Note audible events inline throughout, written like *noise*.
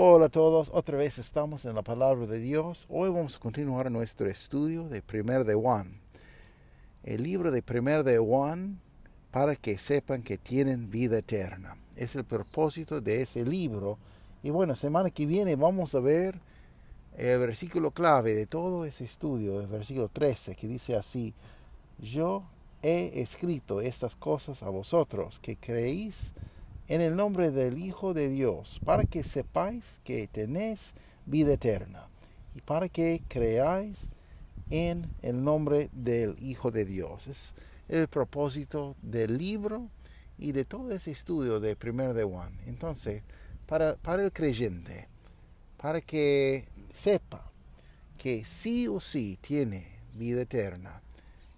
Hola a todos, otra vez estamos en la palabra de Dios. Hoy vamos a continuar nuestro estudio de Primer de Juan. El libro de Primer de Juan para que sepan que tienen vida eterna. Es el propósito de ese libro. Y bueno, semana que viene vamos a ver el versículo clave de todo ese estudio, el versículo 13, que dice así, yo he escrito estas cosas a vosotros que creéis en el nombre del Hijo de Dios, para que sepáis que tenéis vida eterna y para que creáis en el nombre del Hijo de Dios. Es el propósito del libro y de todo ese estudio de Primero de Juan. Entonces, para, para el creyente, para que sepa que sí o sí tiene vida eterna,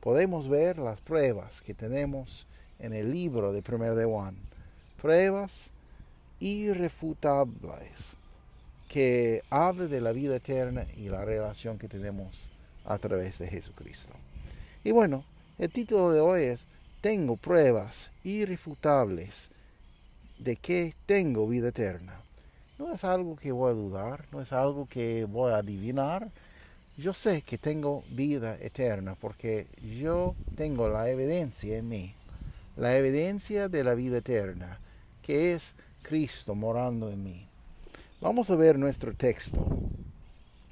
podemos ver las pruebas que tenemos en el libro de Primero de Juan pruebas irrefutables que hablan de la vida eterna y la relación que tenemos a través de Jesucristo. Y bueno, el título de hoy es Tengo pruebas irrefutables de que tengo vida eterna. No es algo que voy a dudar, no es algo que voy a adivinar. Yo sé que tengo vida eterna porque yo tengo la evidencia en mí, la evidencia de la vida eterna que es Cristo morando en mí. Vamos a ver nuestro texto.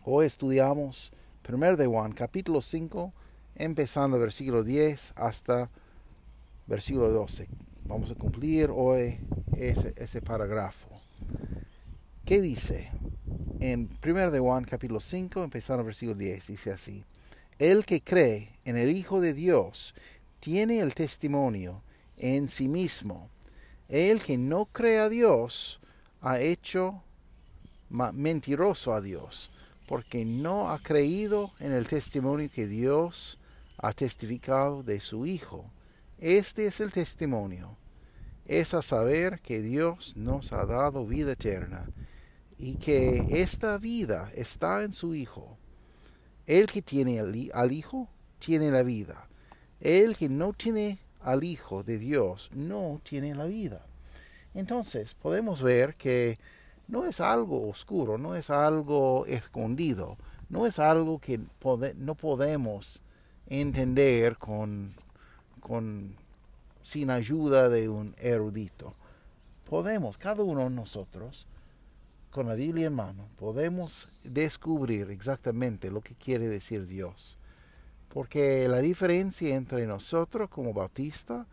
Hoy estudiamos 1 de Juan, capítulo 5, empezando versículo 10 hasta versículo 12. Vamos a cumplir hoy ese, ese parágrafo. ¿Qué dice? En 1 de Juan, capítulo 5, empezando versículo 10, dice así. El que cree en el Hijo de Dios tiene el testimonio en sí mismo el que no cree a Dios ha hecho mentiroso a Dios, porque no ha creído en el testimonio que Dios ha testificado de su Hijo. Este es el testimonio, es a saber que Dios nos ha dado vida eterna y que esta vida está en su Hijo. El que tiene al Hijo tiene la vida. El que no tiene al Hijo de Dios no tiene la vida. Entonces podemos ver que no es algo oscuro, no es algo escondido, no es algo que no podemos entender con, con, sin ayuda de un erudito. Podemos, cada uno de nosotros, con la Biblia en mano, podemos descubrir exactamente lo que quiere decir Dios. Porque la diferencia entre nosotros como bautista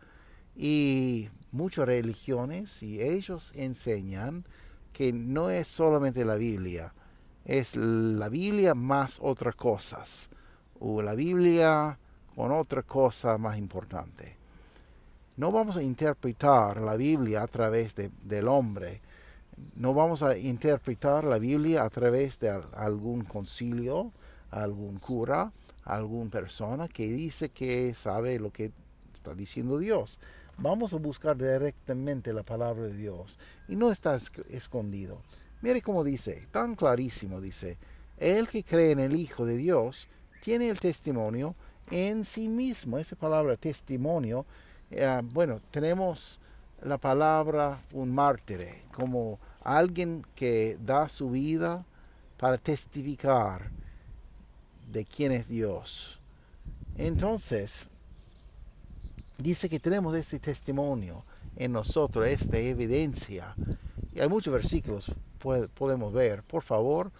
y muchas religiones y ellos enseñan que no es solamente la Biblia, es la Biblia más otras cosas, o la Biblia con otra cosa más importante. No vamos a interpretar la Biblia a través de, del hombre, no vamos a interpretar la Biblia a través de algún concilio, algún cura, alguna persona que dice que sabe lo que está diciendo Dios. Vamos a buscar directamente la palabra de Dios y no está escondido. Mire cómo dice, tan clarísimo dice, el que cree en el Hijo de Dios tiene el testimonio en sí mismo. Esa palabra testimonio, eh, bueno, tenemos la palabra un mártir, como alguien que da su vida para testificar de quién es Dios. Entonces, dice que tenemos este testimonio en nosotros, esta evidencia. Y hay muchos versículos podemos ver. Por favor,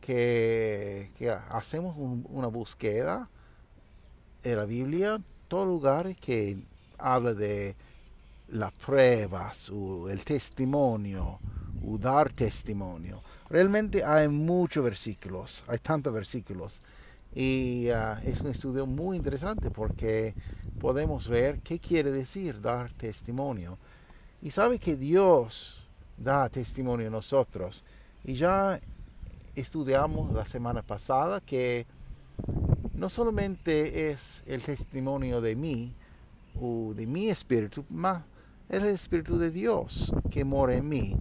que, hacemos una búsqueda en la Biblia, todo lugar que habla de las pruebas el testimonio o dar testimonio. Realmente hay muchos versículos, hay tantos versículos. Y ah, es un estudio muy interesante porque podemos ver qué quiere decir dar testimonio. Y sabe que Dios da testimonio a nosotros. Y ya estudiamos la semana pasada que no solamente es el testimonio de mí o de mi espíritu, más es el espíritu de Dios que mora en mí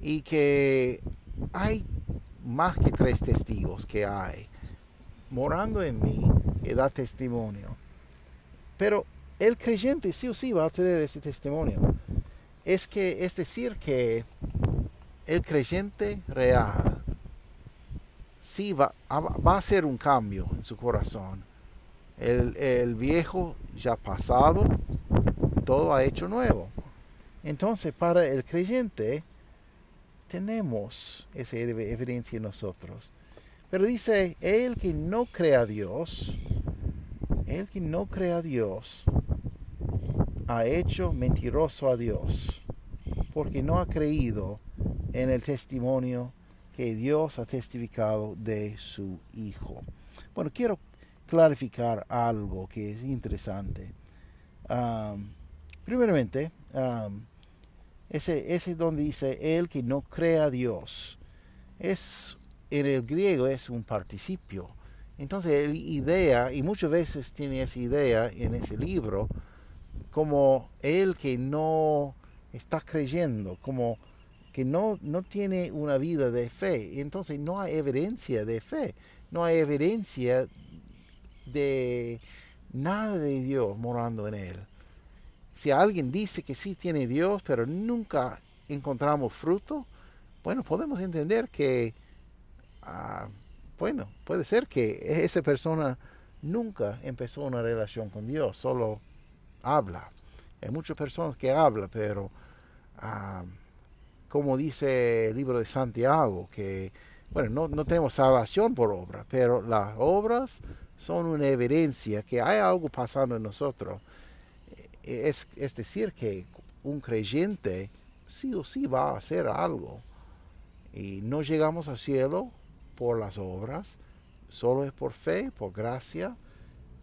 y que hay más que tres testigos que hay morando en mí que da testimonio. Pero el creyente sí o sí va a tener ese testimonio. Es que es decir que el creyente real sí va, va a hacer un cambio en su corazón. El, el viejo ya pasado, todo ha hecho nuevo. Entonces, para el creyente, tenemos esa evidencia en nosotros. Pero dice, el que no crea a Dios, el que no crea a Dios, ha hecho mentiroso a Dios, porque no ha creído en el testimonio que Dios ha testificado de su Hijo. Bueno, quiero clarificar algo que es interesante. primeramente, ese, ese donde dice el que no crea a Dios. Es, en el griego es un participio. Entonces, la idea, y muchas veces tiene esa idea en ese libro, como el que no está creyendo, como que no, no tiene una vida de fe. Entonces, no hay evidencia de fe, no hay evidencia de nada de Dios morando en él. Si alguien dice que sí tiene Dios, pero nunca encontramos fruto, bueno, podemos entender que, ah, bueno, puede ser que esa persona nunca empezó una relación con Dios, solo habla. Hay muchas personas que hablan, pero ah, como dice el libro de Santiago, que, bueno, no, no tenemos salvación por obra, pero las obras son una evidencia que hay algo pasando en nosotros es, decir, que un creyente sí o sí va a hacer algo. Y no llegamos al cielo por las obras, solo es por fe, por gracia.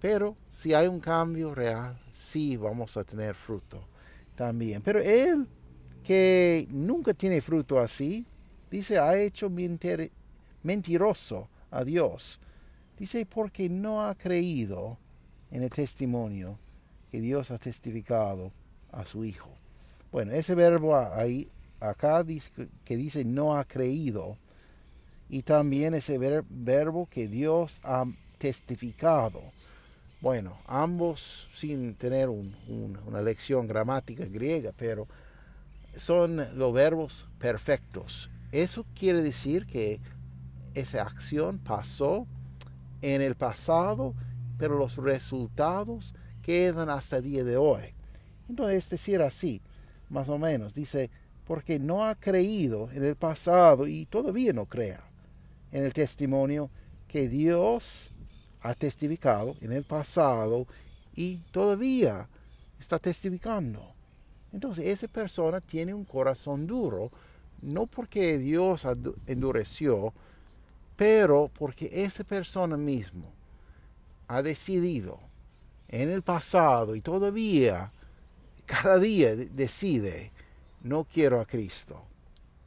Pero si hay un cambio real, sí vamos a tener fruto también. Pero él que nunca tiene fruto así, dice, ha hecho mentiroso a Dios. Dice, porque no ha creído en el testimonio Dios ha testificado a su Hijo. Bueno, ese verbo ahí, acá que dice no ha creído, y también ese verbo que Dios ha testificado. Bueno, ambos sin tener una lección gramática griega, pero son los verbos perfectos. Eso quiere decir que esa acción pasó en el pasado, pero los resultados quedan hasta el día de hoy. Entonces, es decir, así, más o menos, dice, porque no ha creído en el pasado y todavía no crea en el testimonio que Dios ha testificado en el pasado y todavía está testificando. Entonces esa persona tiene un corazón duro, no porque Dios endureció, pero porque esa persona mismo ha decidido en el pasado y todavía cada día decide, no quiero a Cristo,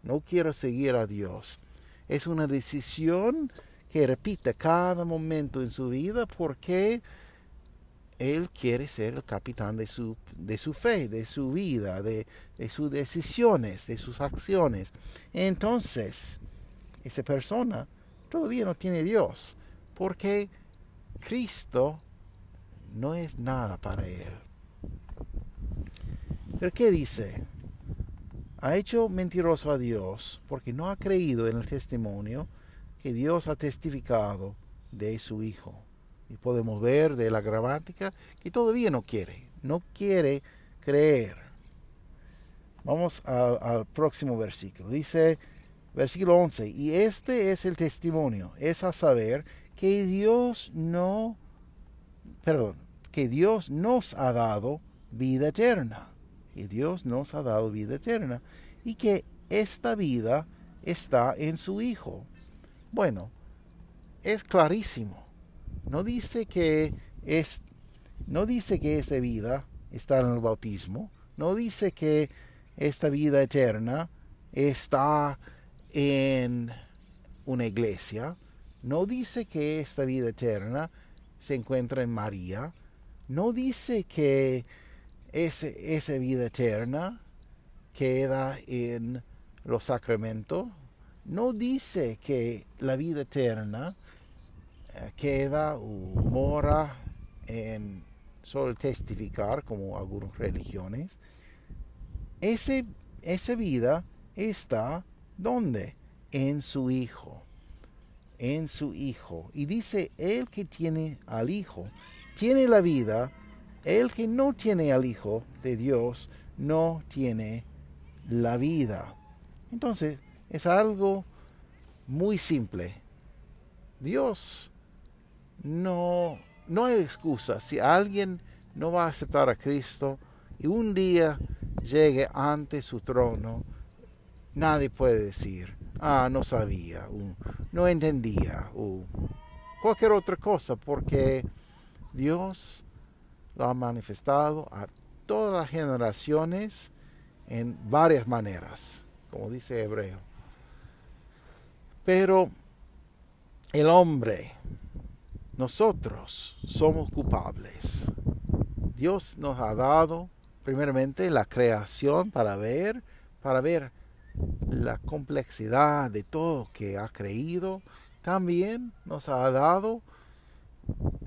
no quiero seguir a Dios. Es una decisión que repite cada momento en su vida porque él quiere ser el capitán de su, de su fe, de su vida, de, de sus decisiones, de sus acciones. Entonces, esa persona todavía no tiene Dios porque Cristo no es nada para él. Pero ¿qué dice? Ha hecho mentiroso a Dios porque no ha creído en el testimonio que Dios ha testificado de su Hijo. Y podemos ver de la gramática que todavía no quiere, no quiere creer. Vamos al próximo versículo. Dice, versículo 11, y este es el testimonio, es a saber que Dios no perdón, que Dios nos ha dado vida eterna. Que Dios nos ha dado vida eterna. Y que esta vida está en su Hijo. Bueno, es clarísimo. No dice que es, no dice que esta vida está en el bautismo. No dice que esta vida eterna está en una iglesia. No dice que esta vida eterna se encuentra en María, no dice que esa vida eterna queda en los sacramentos, no dice que la vida eterna eh, queda o mora en solo testificar como algunas religiones. Ese, esa vida está ¿dónde? En su Hijo. En su Hijo. Y dice, el que tiene al Hijo, tiene la vida. El que no tiene al Hijo de Dios, no tiene la vida. Entonces, es algo muy simple. Dios no, no hay excusa. Si alguien no va a aceptar a Cristo y un día llegue ante su trono, nadie puede decir, ah, no sabía, o no entendía, o cualquier otra cosa, porque Dios lo ha manifestado a todas las generaciones en varias maneras, como dice Hebreo. Pero el hombre, nosotros somos culpables. Dios nos ha dado primeramente la creación para ver, para ver la complejidad de todo que ha creído. También nos ha dado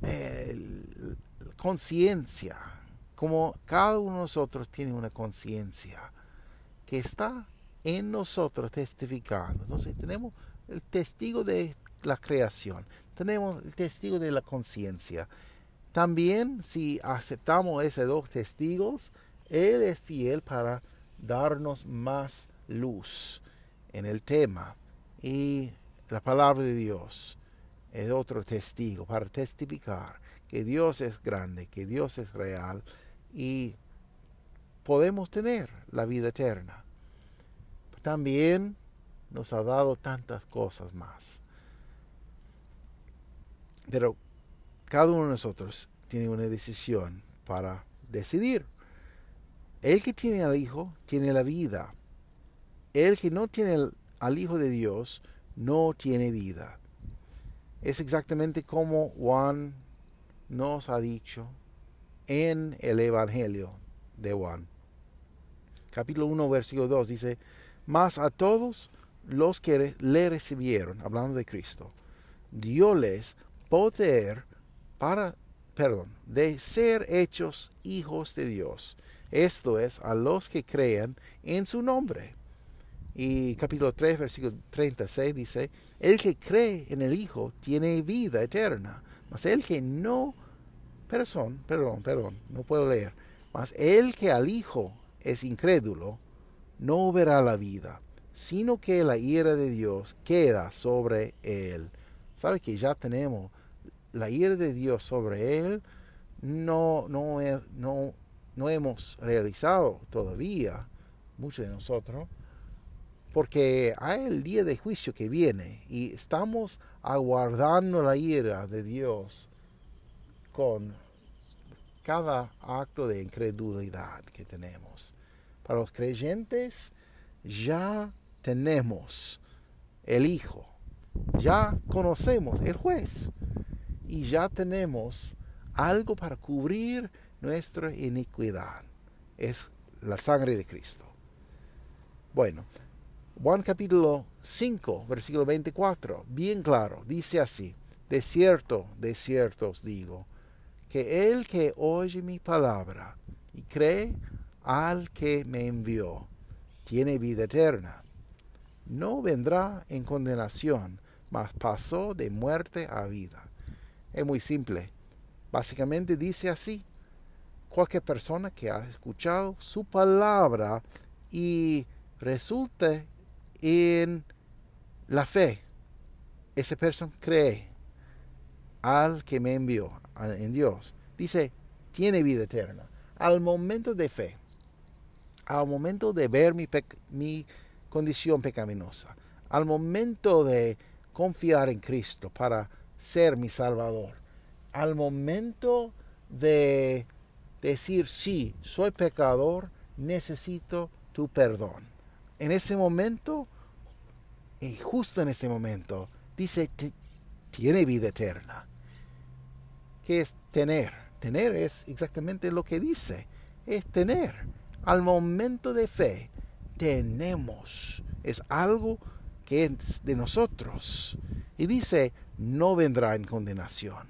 eh, conciencia, como cada uno de nosotros tiene una conciencia que está en nosotros testificando. Entonces tenemos el testigo de la creación, tenemos el testigo de la conciencia. También si aceptamos esos dos testigos, Él es fiel para darnos más luz en el tema. Y la palabra de Dios es otro testigo para testificar que Dios es grande, que Dios es real y podemos tener la vida eterna. También nos ha dado tantas cosas más. Pero cada uno de nosotros tiene una decisión para decidir. El que tiene al Hijo tiene la vida. El que no tiene al Hijo de Dios no tiene vida. Es exactamente como Juan nos ha dicho en el Evangelio de Juan. Capítulo 1, versículo 2 dice, Mas a todos los que le recibieron, hablando de Cristo, dioles poder para, perdón, de ser hechos hijos de Dios. Esto es, a los que crean en su nombre. Y capítulo 3, versículo 36 dice, el que cree en el Hijo tiene vida eterna, mas el que no, perdón, perdón, perdón, no puedo leer, mas el que al Hijo es incrédulo, no verá la vida, sino que la ira de Dios queda sobre él. ¿Sabe que ya tenemos la ira de Dios sobre él? No, no, no, no hemos realizado todavía, muchos de nosotros, porque hay el día de juicio que viene y estamos aguardando la ira de Dios con cada acto de incredulidad que tenemos. Para los creyentes ya tenemos el Hijo, ya conocemos el juez y ya tenemos algo para cubrir nuestra iniquidad. Es la sangre de Cristo. Bueno, Juan capítulo 5, versículo 24, bien claro, dice así, de cierto, de cierto os digo, que el que oye mi palabra y cree al que me envió, tiene vida eterna no vendrá en condenación, mas pasó de muerte a vida. Es muy simple. Básicamente dice así. Cualquier persona que ha escuchado su palabra y resulte en la fe, esa persona cree al que me envió, en Dios. Dice, tiene vida eterna. Al momento de fe, al momento de ver mi, mi condición pecaminosa. Al momento de confiar en Cristo para ser mi Salvador. Al momento de decir, sí, soy pecador, necesito tu perdón. En ese momento, y justo en ese momento, dice, tiene vida eterna. ¿Qué es tener? Tener es exactamente lo que dice. Es tener. Al momento de fe, tenemos. Es algo que es de nosotros. Y dice, no vendrá en condenación.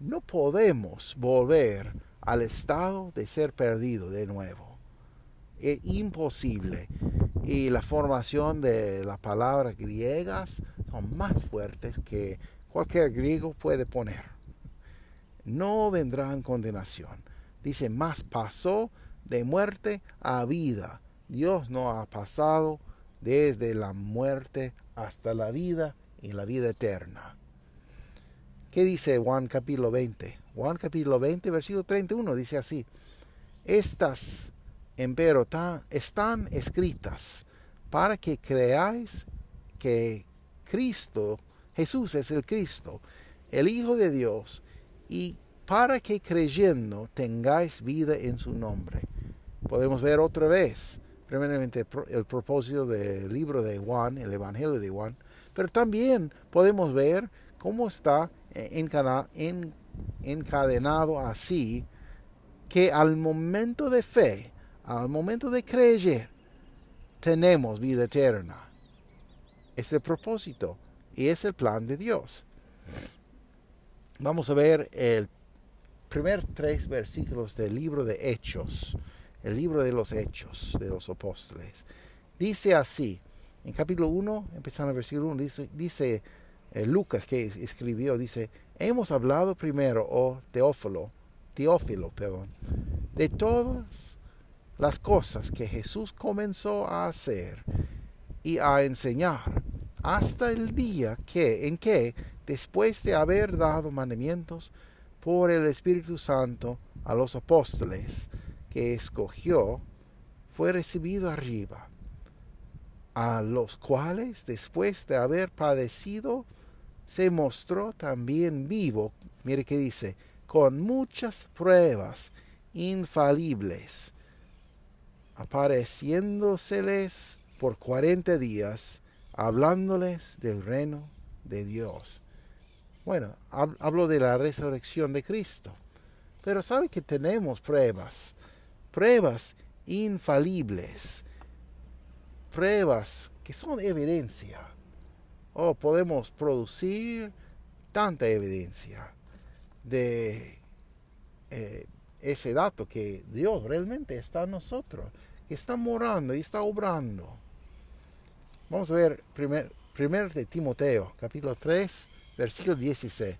No podemos volver al estado de ser perdido de nuevo. Es imposible. Y la formación de las palabras griegas son más fuertes que cualquier griego puede poner. No vendrá en condenación. Dice, más pasó de muerte a vida. Dios no ha pasado desde la muerte hasta la vida y la vida eterna. ¿Qué dice Juan capítulo 20? Juan capítulo 20, versículo 31 dice así, estas, empero, están escritas para que creáis que Cristo, Jesús es el Cristo, el Hijo de Dios, y para que creyendo tengáis vida en su nombre. Podemos ver otra vez, primeramente, el propósito del libro de Juan, el Evangelio de Juan, pero también podemos ver cómo está encadenado así que al momento de fe, al momento de creer, tenemos vida eterna. Es el propósito y es el plan de Dios. Vamos a ver el primer tres versículos del libro de Hechos, el libro de los Hechos de los Apóstoles. Dice así, en capítulo 1, empezando el versículo 1, dice, dice eh, Lucas que escribió, dice, hemos hablado primero, oh Teófilo, Teófilo, perdón, de todas las cosas que Jesús comenzó a hacer y a enseñar hasta el día que, en que, después de haber dado mandamientos por el Espíritu Santo a los apóstoles que escogió, fue recibido arriba, a los cuales, después de haber padecido, se mostró también vivo, mire que dice, con muchas pruebas infalibles, apareciéndoseles por cuarenta días, hablándoles del reino de Dios. Bueno, hablo de la resurrección de Cristo, pero sabe que tenemos pruebas, pruebas infalibles, pruebas que son evidencia. O podemos producir tanta evidencia de eh, ese dato que Dios realmente está en nosotros, que está morando y está obrando. Vamos a ver primer, primer de Timoteo, capítulo 3, versículo 16.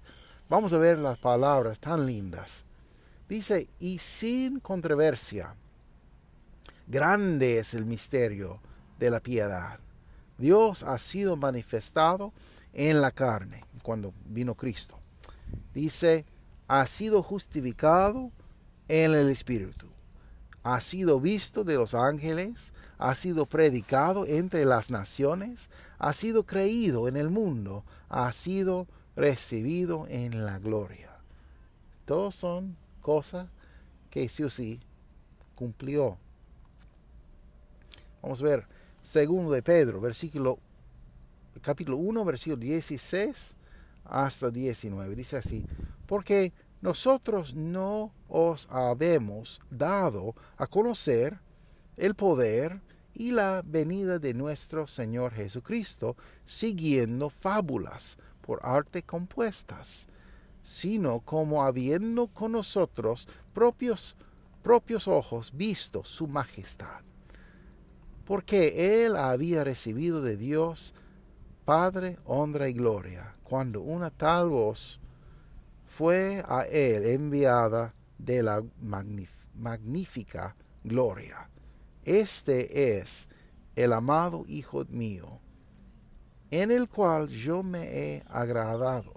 Vamos a ver las palabras tan lindas. Dice, y sin controversia, grande es el misterio de la piedad. Dios ha sido manifestado en la carne, cuando vino Cristo. Dice, ha sido justificado en el Espíritu, ha sido visto de los ángeles, ha sido predicado entre las naciones, ha sido creído en el mundo, ha sido recibido en la gloria. Todos son cosas que sí o sí cumplió. Vamos a ver segundo de Pedro, versículo, capítulo 1, versículo 16 hasta 19. Dice así, porque nosotros no os habemos dado a conocer el poder y la venida de nuestro Señor Jesucristo, siguiendo fábulas por arte compuestas, sino como habiendo con nosotros propios, propios ojos visto su majestad. Porque él había recibido de Dios Padre, honra y gloria, cuando una tal voz fue a él enviada de la magnífica gloria. Este es el amado Hijo mío, en el cual yo me he agradado.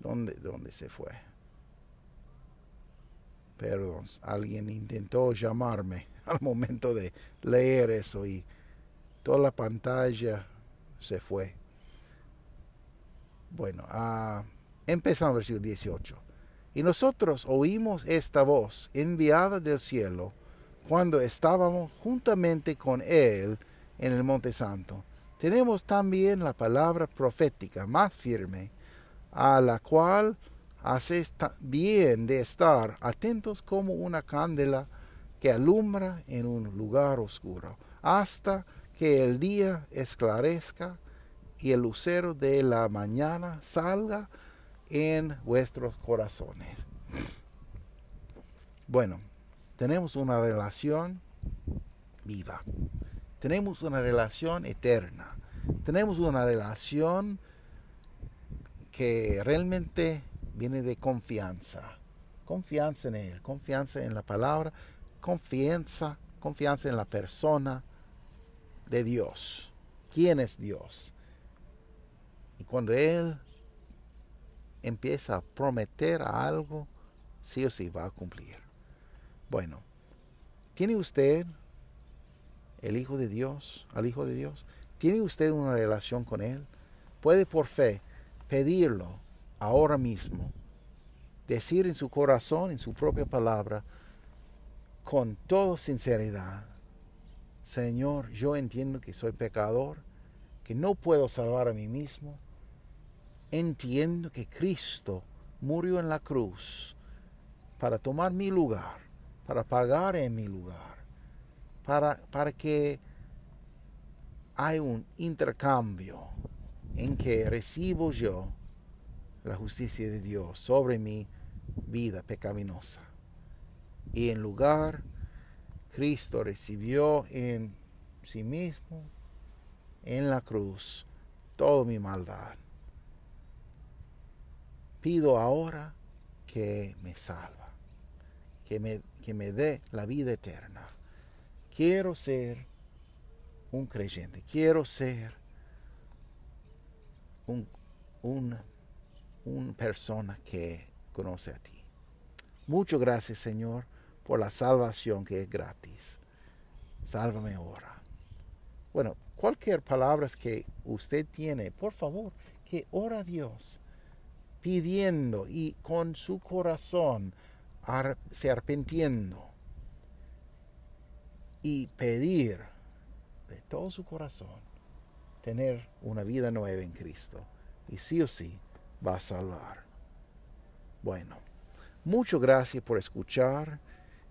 ¿Dónde, dónde se fue? Perdón, alguien intentó llamarme *laughs* al momento de leer eso y toda la pantalla se fue. Bueno, uh, empezamos versículo 18. Y nosotros oímos esta voz enviada del cielo cuando estábamos juntamente con él en el Monte Santo, tenemos también la palabra profética más firme, a la cual hace bien de estar atentos como una candela que alumbra en un lugar oscuro, hasta que el día esclarezca y el lucero de la mañana salga en vuestros corazones. Bueno, tenemos una relación viva, tenemos una relación eterna, tenemos una relación que realmente viene de confianza, confianza en Él, confianza en la palabra, confianza, confianza en la persona de Dios. ¿Quién es Dios? Y cuando Él empieza a prometer algo, sí o sí va a cumplir. Bueno, ¿tiene usted el Hijo de Dios, al Hijo de Dios? ¿Tiene usted una relación con Él? Puede por fe pedirlo ahora mismo, decir en su corazón, en su propia palabra, con toda sinceridad, Señor, yo entiendo que soy pecador, que no puedo salvar a mí mismo. Entiendo que Cristo murió en la cruz para tomar mi lugar, para pagar en mi lugar, para, para que hay un intercambio en que recibo yo la justicia de Dios sobre mi vida pecaminosa. Y en lugar, Cristo recibió en sí mismo, en la cruz, toda mi maldad. Pido ahora que me salva, que me, que me dé la vida eterna. Quiero ser un creyente, quiero ser un, un una persona que conoce a ti. Muchas gracias, Señor, por la salvación que es gratis. Sálvame ahora. Bueno, cualquier palabra que usted tiene, por favor, que ora a Dios, pidiendo y con su corazón se arrepintiendo y pedir de todo su corazón tener una vida nueva en Cristo. Y sí o sí, va a salvar. Bueno, muchas gracias por escuchar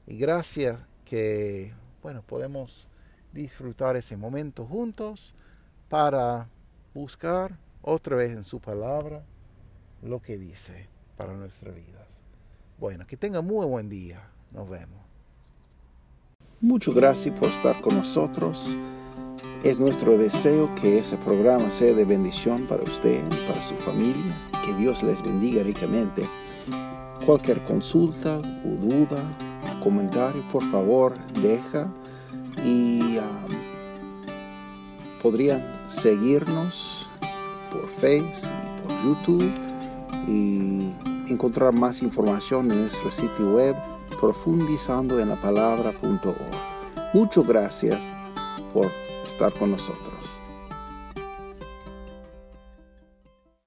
y gracias que, bueno, podemos disfrutar ese momento juntos para buscar otra vez en su palabra lo que dice para nuestras vidas. Bueno, que tenga muy buen día. Nos vemos. Muchas gracias por estar con nosotros. Es nuestro deseo que ese programa sea de bendición para usted y para su familia. Que Dios les bendiga ricamente. Cualquier consulta o duda, comentario, por favor, deja y um, podrían seguirnos por Facebook y por YouTube y encontrar más información en nuestro sitio web profundizando en la palabra.org. Muchas gracias por estar con nosotros.